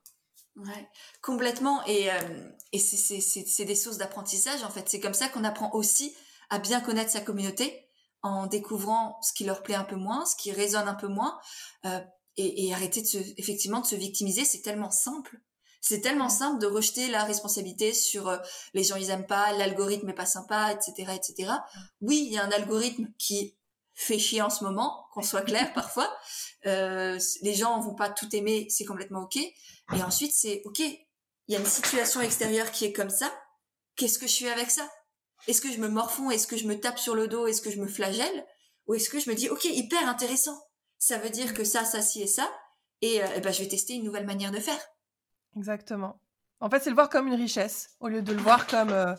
S1: Ouais, complètement. Et, euh, et c'est des sources d'apprentissage en fait. C'est comme ça qu'on apprend aussi à bien connaître sa communauté en découvrant ce qui leur plaît un peu moins, ce qui résonne un peu moins, euh, et, et, arrêter de se, effectivement de se victimiser. C'est tellement simple. C'est tellement simple de rejeter la responsabilité sur euh, les gens ils aiment pas, l'algorithme est pas sympa, etc., etc. Oui, il y a un algorithme qui fait chier en ce moment, qu'on soit clair parfois. Euh, les gens vont pas tout aimer, c'est complètement ok. Et ensuite, c'est ok. Il y a une situation extérieure qui est comme ça. Qu'est-ce que je suis avec ça? Est-ce que je me morfonds? Est-ce que je me tape sur le dos? Est-ce que je me flagelle? Ou est-ce que je me dis ok, hyper intéressant. Ça veut dire que ça, ça, ci et ça. Et, euh, eh ben, je vais tester une nouvelle manière de faire.
S2: Exactement. En fait, c'est le voir comme une richesse au lieu de le voir comme euh,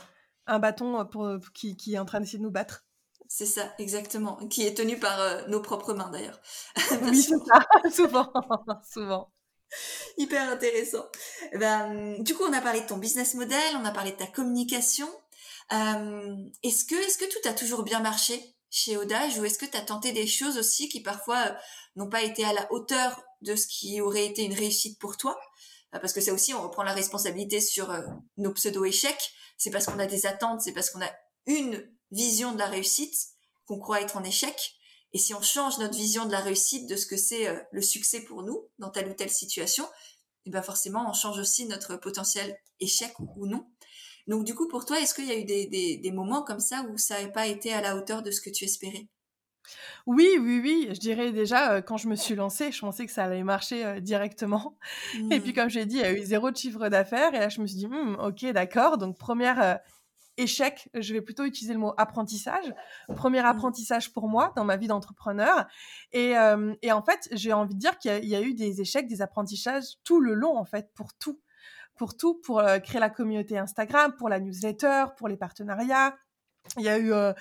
S2: un bâton pour, qui, qui est en train d'essayer de nous battre.
S1: C'est ça, exactement. Qui est tenu par euh, nos propres mains d'ailleurs.
S2: oui, c'est ça, souvent, souvent.
S1: Hyper intéressant. Eh ben, du coup, on a parlé de ton business model, on a parlé de ta communication. Euh, est-ce que, est-ce que tout a toujours bien marché chez Odage ou est-ce que tu as tenté des choses aussi qui parfois euh, n'ont pas été à la hauteur de ce qui aurait été une réussite pour toi? Parce que c'est aussi, on reprend la responsabilité sur nos pseudo-échecs. C'est parce qu'on a des attentes, c'est parce qu'on a une vision de la réussite qu'on croit être en échec. Et si on change notre vision de la réussite, de ce que c'est euh, le succès pour nous dans telle ou telle situation, et eh ben forcément, on change aussi notre potentiel échec ou non. Donc du coup, pour toi, est-ce qu'il y a eu des, des, moments comme ça où ça n'avait pas été à la hauteur de ce que tu espérais?
S2: Oui, oui, oui. Je dirais déjà, euh, quand je me suis lancée, je pensais que ça allait marcher euh, directement. Et puis, mmh. comme j'ai dit, il y a eu zéro de chiffre d'affaires. Et là, je me suis dit, «Hmm, ok, d'accord. Donc, première, échec, je vais plutôt utiliser le mot apprentissage. Premier mmh. apprentissage pour moi dans ma vie d'entrepreneur. Et, euh, et, en fait, j'ai envie de dire qu'il y, a eu des échecs, des apprentissages tout le long, en fait, pour tout. Pour tout, pour euh, créer la communauté Instagram, pour la newsletter, pour les partenariats, il y a eu, euh,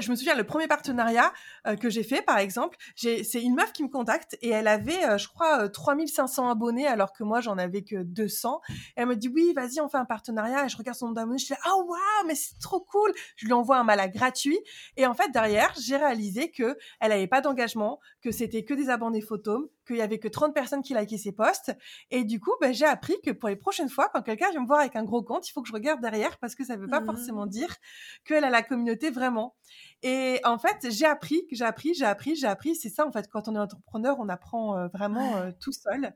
S2: je me souviens, le premier partenariat euh, que j'ai fait, par exemple, c'est une meuf qui me contacte et elle avait, euh, je crois, 3500 abonnés alors que moi, j'en avais que 200. Et elle me dit, oui, vas-y, on fait un partenariat. Et je regarde son nombre d'abonnés, je dis, ah, waouh, mais c'est trop cool. Je lui envoie un malade gratuit. Et en fait, derrière, j'ai réalisé que elle n'avait pas d'engagement, que c'était que des abonnés photos, qu'il y avait que 30 personnes qui likaient ses posts. Et du coup, ben, j'ai appris que pour les prochaines fois, quand quelqu'un vient me voir avec un gros compte, il faut que je regarde derrière parce que ça ne veut pas forcément mmh. dire qu'elle a la communauté vraiment. Et en fait, j'ai appris, j'ai appris, j'ai appris, j'ai appris. C'est ça, en fait, quand on est entrepreneur, on apprend euh, vraiment euh, tout seul.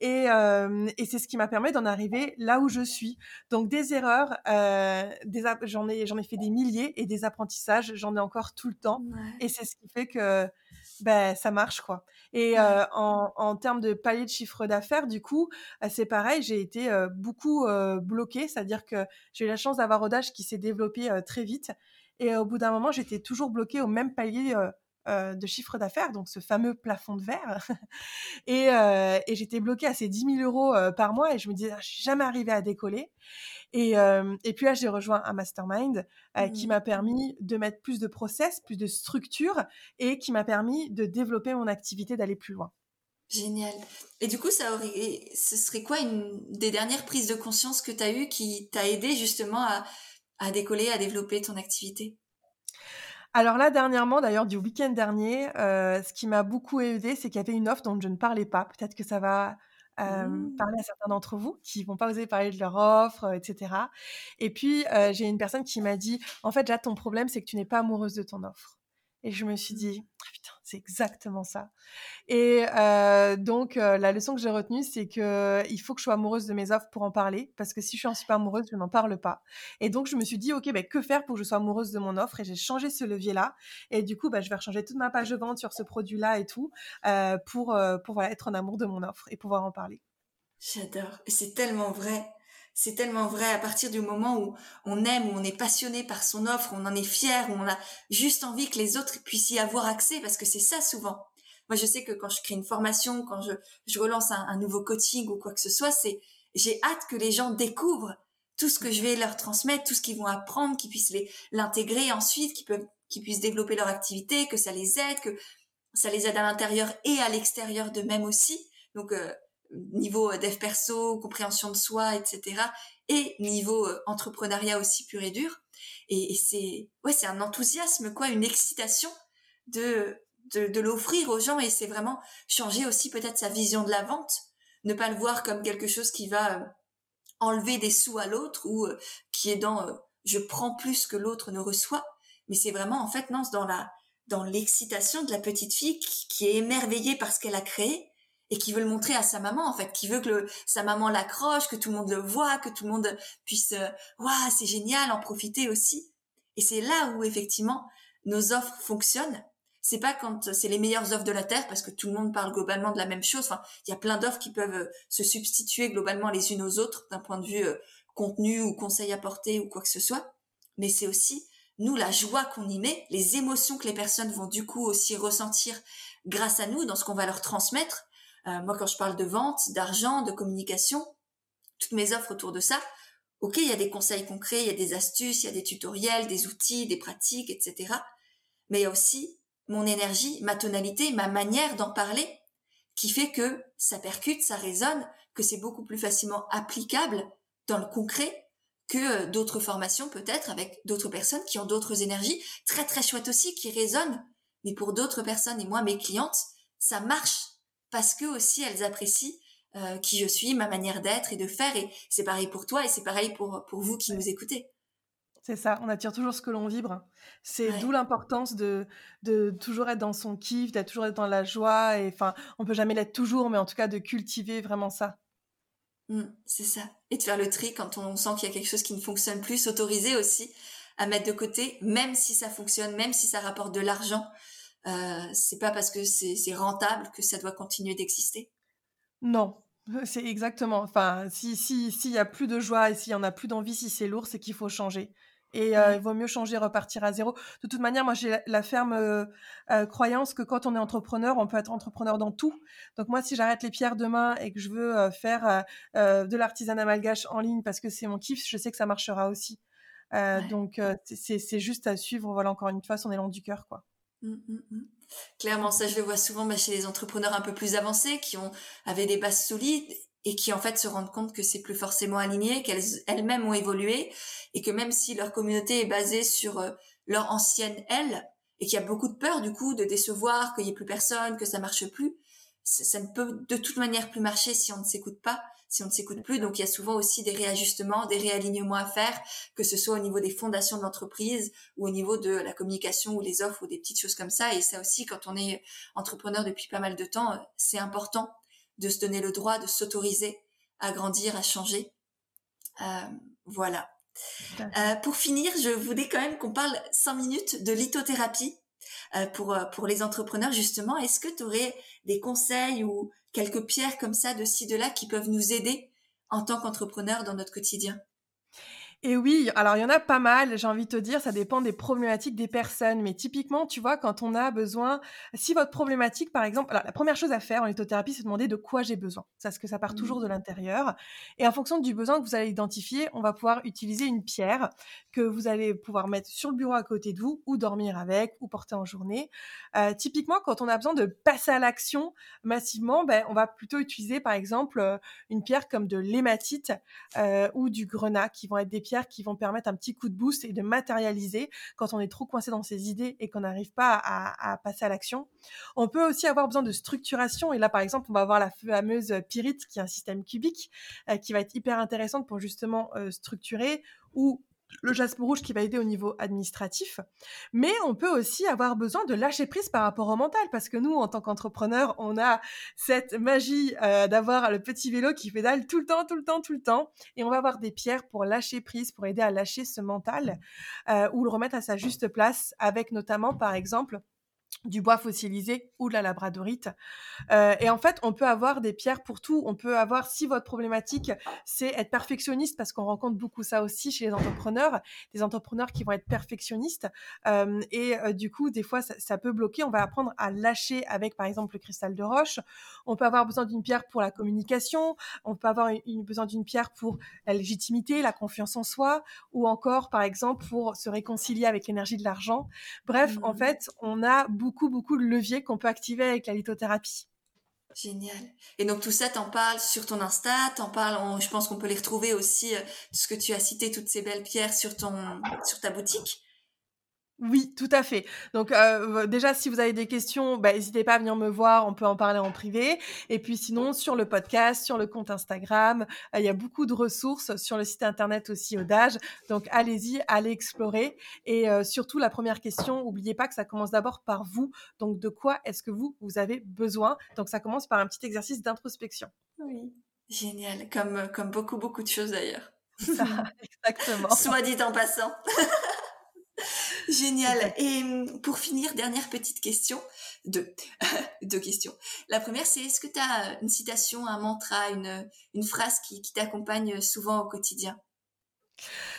S2: Et, euh, et c'est ce qui m'a permis d'en arriver là où je suis. Donc, des erreurs, des, j'en ai, j'en ai fait des milliers et des apprentissages, j'en ai encore tout le temps. Et c'est ce qui fait que ben, ça marche, quoi. Et en, en, termes de palier de chiffre d'affaires, du coup, c'est pareil, j'ai été beaucoup bloquée, c'est-à-dire que j'ai eu la chance d'avoir Odage qui s'est développé très vite. Et au bout d'un moment, j'étais toujours bloquée au même palier de chiffre d'affaires, donc ce fameux plafond de verre. et, et j'étais bloquée à ces 10 000 euros par mois et je me disais, «Ah, je suis jamais arrivée à décoller. Et, et puis là, j'ai rejoint un mastermind qui mmh. m'a permis de mettre plus de process, plus de structure et qui m'a permis de développer mon activité, d'aller plus loin.
S1: Génial. Et du coup, ça aurait, ce serait quoi une des dernières prises de conscience que tu as eues qui t'a aidé justement à, à décoller, à développer ton activité?
S2: Alors là, dernièrement, d'ailleurs, du week-end dernier, ce qui m'a beaucoup aidé, c'est qu'il y avait une offre dont je ne parlais pas. Peut-être que ça va Mmh. parler à certains d'entre vous qui vont pas oser parler de leur offre, etc. Et puis, j'ai une personne qui m'a dit, en fait, Jade, ton problème, c'est que tu n'es pas amoureuse de ton offre. Et je me suis dit, «Ah, putain, c'est exactement ça. Et euh, donc, euh, la leçon que j'ai retenue, c'est que il faut que je sois amoureuse de mes offres pour en parler, parce que si je suis super amoureuse, je n'en parle pas. Et donc, je me suis dit, ok, ben, que faire pour que je sois amoureuse de mon offre? Et j'ai changé ce levier-là. Et du coup, ben, je vais rechanger toute ma page de vente sur ce produit-là et tout, euh, pour, pour voilà, être en amour de mon offre et pouvoir en parler.
S1: J'adore. Et c'est tellement vrai c'est tellement vrai à partir du moment où on aime, où on est passionné par son offre, on en est fier, où on a juste envie que les autres puissent y avoir accès, parce que c'est ça souvent. Moi, je sais que quand je crée une formation, quand je, je relance un, nouveau coaching ou quoi que ce soit, c'est j'ai hâte que les gens découvrent tout ce que je vais leur transmettre, tout ce qu'ils vont apprendre, qu'ils puissent l'intégrer ensuite, qu'ils qu'ils puissent développer leur activité, que ça les aide, que ça les aide à l'intérieur et à l'extérieur d'eux-mêmes aussi. Donc, euh, niveau euh, dev perso, compréhension de soi, etc. Et niveau euh, entrepreneuriat aussi pur et dur. Et, c'est ouais, c'est un enthousiasme quoi, une excitation de de, de l'offrir aux gens et c'est vraiment changer aussi peut-être sa vision de la vente, ne pas le voir comme quelque chose qui va euh, enlever des sous à l'autre ou qui est dans je prends plus que l'autre ne reçoit, mais c'est vraiment en fait non, dans la dans l'excitation de la petite fille qui, qui est émerveillée par ce qu'elle a créé et qui veut le montrer à sa maman en fait, qui veut que sa maman l'accroche, que tout le monde le voit, que tout le monde puisse euh, waouh, c'est génial, en profiter aussi. Et c'est là où effectivement nos offres fonctionnent. C'est pas quand c'est les meilleures offres de la terre parce que tout le monde parle globalement de la même chose. Enfin, il y a plein d'offres qui peuvent euh, se substituer globalement les unes aux autres d'un point de vue euh, contenu ou conseil apporté ou quoi que ce soit. Mais c'est aussi nous la joie qu'on y met, les émotions que les personnes vont du coup aussi ressentir grâce à nous dans ce qu'on va leur transmettre euh, moi, quand je parle de vente, d'argent, de communication, toutes mes offres autour de ça, ok, il y a des conseils concrets, il y a des astuces, il y a des tutoriels, des outils, des pratiques, etc. Mais il y a aussi mon énergie, ma tonalité, ma manière d'en parler, qui fait que ça percute, ça résonne, que c'est beaucoup plus facilement applicable dans le concret que euh, d'autres formations peut-être avec d'autres personnes qui ont d'autres énergies très très chouettes aussi qui résonnent mais pour d'autres personnes et moi mes clientes ça marche parce que aussi elles apprécient euh, qui je suis, ma manière d'être et de faire. Et c'est pareil pour toi et c'est pareil pour, pour vous qui nous écoutez.
S2: C'est ça, on attire toujours ce que l'on vibre. C'est d'où l'importance de, de toujours être dans son kiff, d'être toujours être dans la joie. Et enfin, on peut jamais l'être toujours, mais en tout cas de cultiver vraiment ça.
S1: Mmh, c'est ça. Et de faire le tri quand on sent qu'il y a quelque chose qui ne fonctionne plus, s'autoriser aussi à mettre de côté, même si ça fonctionne, même si ça rapporte de l'argent. Euh, c'est pas parce que c'est rentable que ça doit continuer d'exister?
S2: Non, c'est exactement. Enfin, si s'il y a plus de joie et s'il y en a plus d'envie, si c'est lourd, c'est qu'il faut changer. Et euh, il vaut mieux changer, repartir à zéro. De toute manière, moi, j'ai la, ferme euh, croyance que quand on est entrepreneur, on peut être entrepreneur dans tout. Donc moi, si j'arrête les pierres demain et que je veux faire de l'artisanat malgache en ligne parce que c'est mon kiff, je sais que ça marchera aussi. Donc c'est juste à suivre. Voilà, encore une fois, son élan du cœur, quoi. Mmh,
S1: mmh, mmh. Clairement, ça je le vois souvent bah, chez les entrepreneurs un peu plus avancés qui ont avaient des bases solides et qui en fait se rendent compte que c'est plus forcément aligné, qu'elles elles-mêmes ont évolué et que même si leur communauté est basée sur euh, leur ancienne elle et qu'il y a beaucoup de peur du coup de décevoir, qu'il y ait plus personne, que ça marche plus, ça ne peut de toute manière plus marcher si on ne s'écoute pas si on ne s'écoute plus. Donc il y a souvent aussi des réajustements, des réalignements à faire, que ce soit au niveau des fondations de l'entreprise ou au niveau de la communication ou les offres ou des petites choses comme ça. Et ça aussi, quand on est entrepreneur depuis pas mal de temps, c'est important de se donner le droit de s'autoriser à grandir, à changer. Euh, voilà. Euh, pour finir, je voulais quand même qu'on parle cinq minutes de lithothérapie euh, pour, pour les entrepreneurs, justement. Est-ce que tu aurais des conseils ou quelques pierres comme ça de ci, de là qui peuvent nous aider en tant qu'entrepreneurs dans notre quotidien
S2: et oui, alors il y en a pas mal, j'ai envie de te dire, ça dépend des problématiques des personnes. Mais typiquement, tu vois, quand on a besoin, si votre problématique, par exemple, alors la première chose à faire en lithothérapie, c'est de demander de quoi j'ai besoin. Parce que ça part toujours de mmh. l'intérieur. Et en fonction du besoin que vous allez identifier, on va pouvoir utiliser une pierre que vous allez pouvoir mettre sur le bureau à côté de vous, ou dormir avec, ou porter en journée. Euh, typiquement, quand on a besoin de passer à l'action massivement, ben, on va plutôt utiliser, par exemple, euh, une pierre comme de l'hématite euh, ou du grenat, qui vont être des pierres qui vont permettre un petit coup de boost et de matérialiser quand on est trop coincé dans ses idées et qu'on n'arrive pas à, passer à l'action. On peut aussi avoir besoin de structuration et là par exemple on va avoir la fameuse pyrite qui est un système cubique euh, qui va être hyper intéressante pour justement euh, structurer ou le jaspe rouge qui va aider au niveau administratif, mais on peut aussi avoir besoin de lâcher prise par rapport au mental, parce que nous, en tant qu'entrepreneurs, on a cette magie euh, d'avoir le petit vélo qui pédale tout le temps, tout le temps, tout le temps, et on va avoir des pierres pour lâcher prise, pour aider à lâcher ce mental, euh, ou le remettre à sa juste place, avec notamment, par exemple, du bois fossilisé ou de la labradorite. Euh, et en fait, on peut avoir des pierres pour tout. On peut avoir, si votre problématique, c'est être perfectionniste, parce qu'on rencontre beaucoup ça aussi chez les entrepreneurs, des entrepreneurs qui vont être perfectionnistes. Euh, et euh, du coup, des fois, ça, ça, peut bloquer. On va apprendre à lâcher avec, par exemple, le cristal de roche. On peut avoir besoin d'une pierre pour la communication. On peut avoir une, besoin d'une pierre pour la légitimité, la confiance en soi, ou encore, par exemple, pour se réconcilier avec l'énergie de l'argent. Bref, mmh. en fait, on a beaucoup, beaucoup de leviers qu'on peut activer avec la lithothérapie.
S1: Génial. Et donc tout ça, t'en parles sur ton Insta, t'en parles, je pense qu'on peut les retrouver aussi, euh, ce que tu as cité, toutes ces belles pierres sur ton, sur ta boutique.
S2: Oui, tout à fait. Donc euh, déjà, si vous avez des questions, bah, n'hésitez pas à venir me voir, on peut en parler en privé. Et puis sinon, sur le podcast, sur le compte Instagram, euh, il y a beaucoup de ressources sur le site internet aussi Odage. Donc allez-y, allez explorer. Et euh, surtout, la première question, n'oubliez pas que ça commence d'abord par vous. Donc de quoi est-ce que vous, vous avez besoin? Donc ça commence par un petit exercice d'introspection.
S1: Oui, génial, comme, comme beaucoup, beaucoup de choses d'ailleurs.
S2: exactement.
S1: Soit dit en passant. Génial. Et hum, pour finir, dernière petite question. Deux. Deux questions. La première, c'est est-ce que tu as une citation, un mantra, une, une phrase qui, qui t'accompagne souvent au quotidien?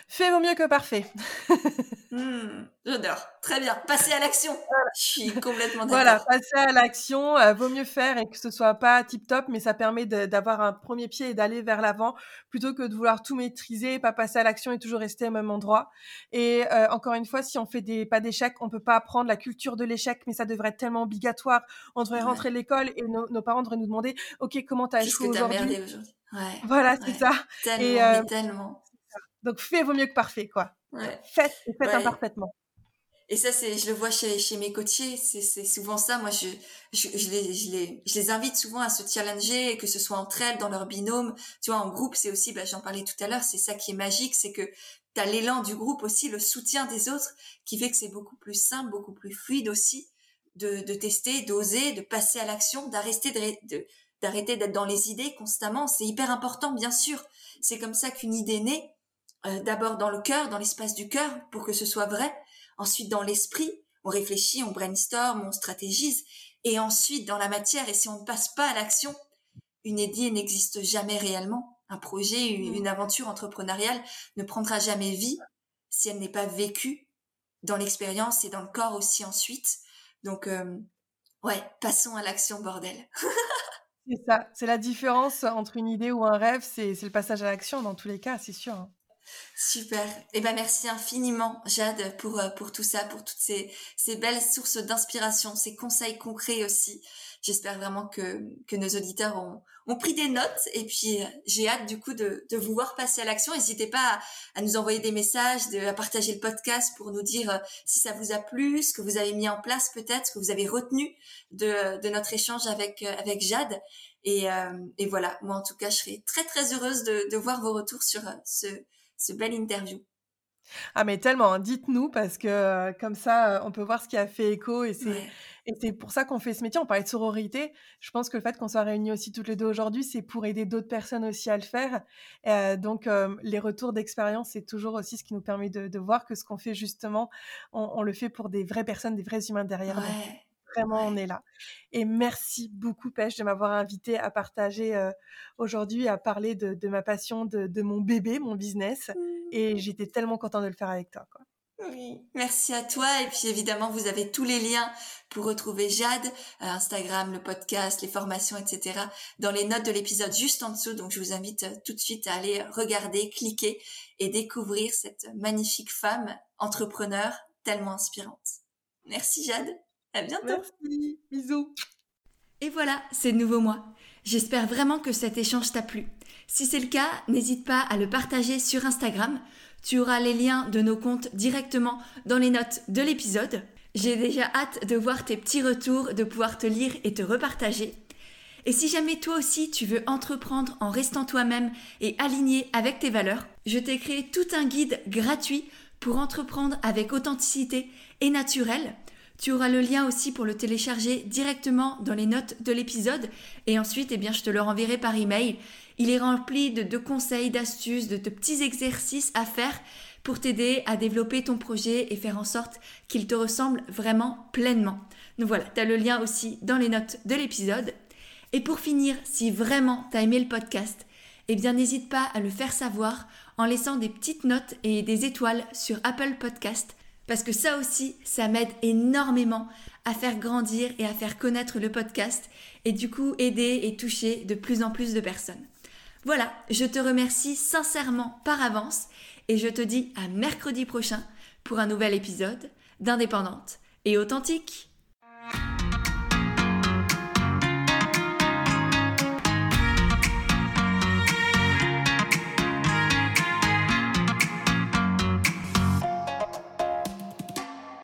S2: Fait vaut mieux que parfait.
S1: Mmh, j'adore. Très bien. Passer à l'action. Je suis complètement d'accord.
S2: Voilà, passer à l'action, euh, vaut mieux faire et que ce soit pas tip top, mais ça permet d'avoir un premier pied et d'aller vers l'avant plutôt que de vouloir tout maîtriser, pas passer à l'action et toujours rester au même endroit. Et euh, encore une fois, si on fait des pas d'échec, on peut pas apprendre la culture de l'échec, mais ça devrait être tellement obligatoire. On devrait rentrer à l'école et nos, parents devraient nous demander, ok, comment t'as échoué aujourd'hui
S1: ouais,
S2: Voilà, c'est ça.
S1: Tellement, et, euh, tellement.
S2: Donc, fait vaut mieux que parfait, quoi. Faites, faites imparfaitement.
S1: Et ça, c'est, je le vois chez, chez mes coachés, c'est, souvent ça. Moi, je, je, je, les, je, les, je les invite souvent à se challenger, que ce soit entre elles, dans leur binôme. Tu vois, en groupe, c'est aussi, bah, j'en parlais tout à l'heure, c'est ça qui est magique, c'est que tu as l'élan du groupe aussi, le soutien des autres, qui fait que c'est beaucoup plus simple, beaucoup plus fluide aussi de, de tester, d'oser, de passer à l'action, d'arrêter de, d'arrêter d'être dans les idées constamment. C'est hyper important, bien sûr. C'est comme ça qu'une idée naît euh, d'abord dans le cœur, dans l'espace du cœur, pour que ce soit vrai. Ensuite, dans l'esprit, on réfléchit, on brainstorm, on stratégise. Et ensuite, dans la matière, et si on ne passe pas à l'action, une idée n'existe jamais réellement. Un projet, une, aventure entrepreneuriale ne prendra jamais vie si elle n'est pas vécue dans l'expérience et dans le corps aussi ensuite. Donc, euh, ouais, passons à l'action, bordel.
S2: c'est ça, c'est la différence entre une idée ou un rêve, c'est le passage à l'action dans tous les cas, c'est sûr. Hein.
S1: Super. Eh ben merci infiniment Jade pour euh, pour tout ça, pour toutes ces ces belles sources d'inspiration, ces conseils concrets aussi. J'espère vraiment que que nos auditeurs ont ont pris des notes et puis euh, j'ai hâte du coup de de vous voir passer à l'action. N'hésitez pas à, nous envoyer des messages, de à partager le podcast pour nous dire euh, si ça vous a plu, ce que vous avez mis en place peut-être, ce que vous avez retenu de de notre échange avec avec Jade. Et, et voilà, moi en tout cas, je serai très très heureuse de, de voir vos retours sur ce, ce bel interview.
S2: Ah mais tellement, hein. dites-nous parce que euh, comme ça, euh, on peut voir ce qui a fait écho et c'est pour ça qu'on fait ce métier. On parlait de sororité. Je pense que le fait qu'on soit réunis aussi toutes les deux aujourd'hui, c'est pour aider d'autres personnes aussi à le faire. Euh, donc les retours d'expérience, c'est toujours aussi ce qui nous permet de, voir que ce qu'on fait justement, on, le fait pour des vraies personnes, des vrais humains derrière. Vraiment, on est là. Et merci beaucoup, Pêche, de m'avoir invité à partager euh, aujourd'hui, à parler de, ma passion, de, mon bébé, mon business. Et j'étais tellement contente de le faire avec toi. Quoi.
S1: Oui, merci à toi. Et puis évidemment, vous avez tous les liens pour retrouver Jade, euh, Instagram, le podcast, les formations, etc. dans les notes de l'épisode juste en dessous. Donc je vous invite euh, tout de suite à aller regarder, cliquer et découvrir cette magnifique femme entrepreneur tellement inspirante. Merci Jade. À bientôt.
S2: Merci. Bisous.
S1: Et voilà, c'est de nouveau moi. J'espère vraiment que cet échange t'a plu. Si c'est le cas, n'hésite pas à le partager sur Instagram. Tu auras les liens de nos comptes directement dans les notes de l'épisode. J'ai déjà hâte de voir tes petits retours, de pouvoir te lire et te repartager. Et si jamais toi aussi tu veux entreprendre en restant toi-même et aligné avec tes valeurs, je t'ai créé tout un guide gratuit pour entreprendre avec authenticité et naturel. Tu auras le lien aussi pour le télécharger directement dans les notes de l'épisode et ensuite eh bien je te le renverrai par email. Il est rempli de, conseils, d'astuces, de, de petits exercices à faire pour t'aider à développer ton projet et faire en sorte qu'il te ressemble vraiment pleinement. Donc voilà, tu as le lien aussi dans les notes de l'épisode. Et pour finir, si vraiment tu as aimé le podcast, eh bien n'hésite pas à le faire savoir en laissant des petites notes et des étoiles sur Apple Podcast parce que ça aussi, ça m'aide énormément à faire grandir et à faire connaître le podcast et du coup aider et toucher de plus en plus de personnes. Voilà, je te remercie sincèrement par avance et je te dis à mercredi prochain pour un nouvel épisode d'Indépendante et authentique.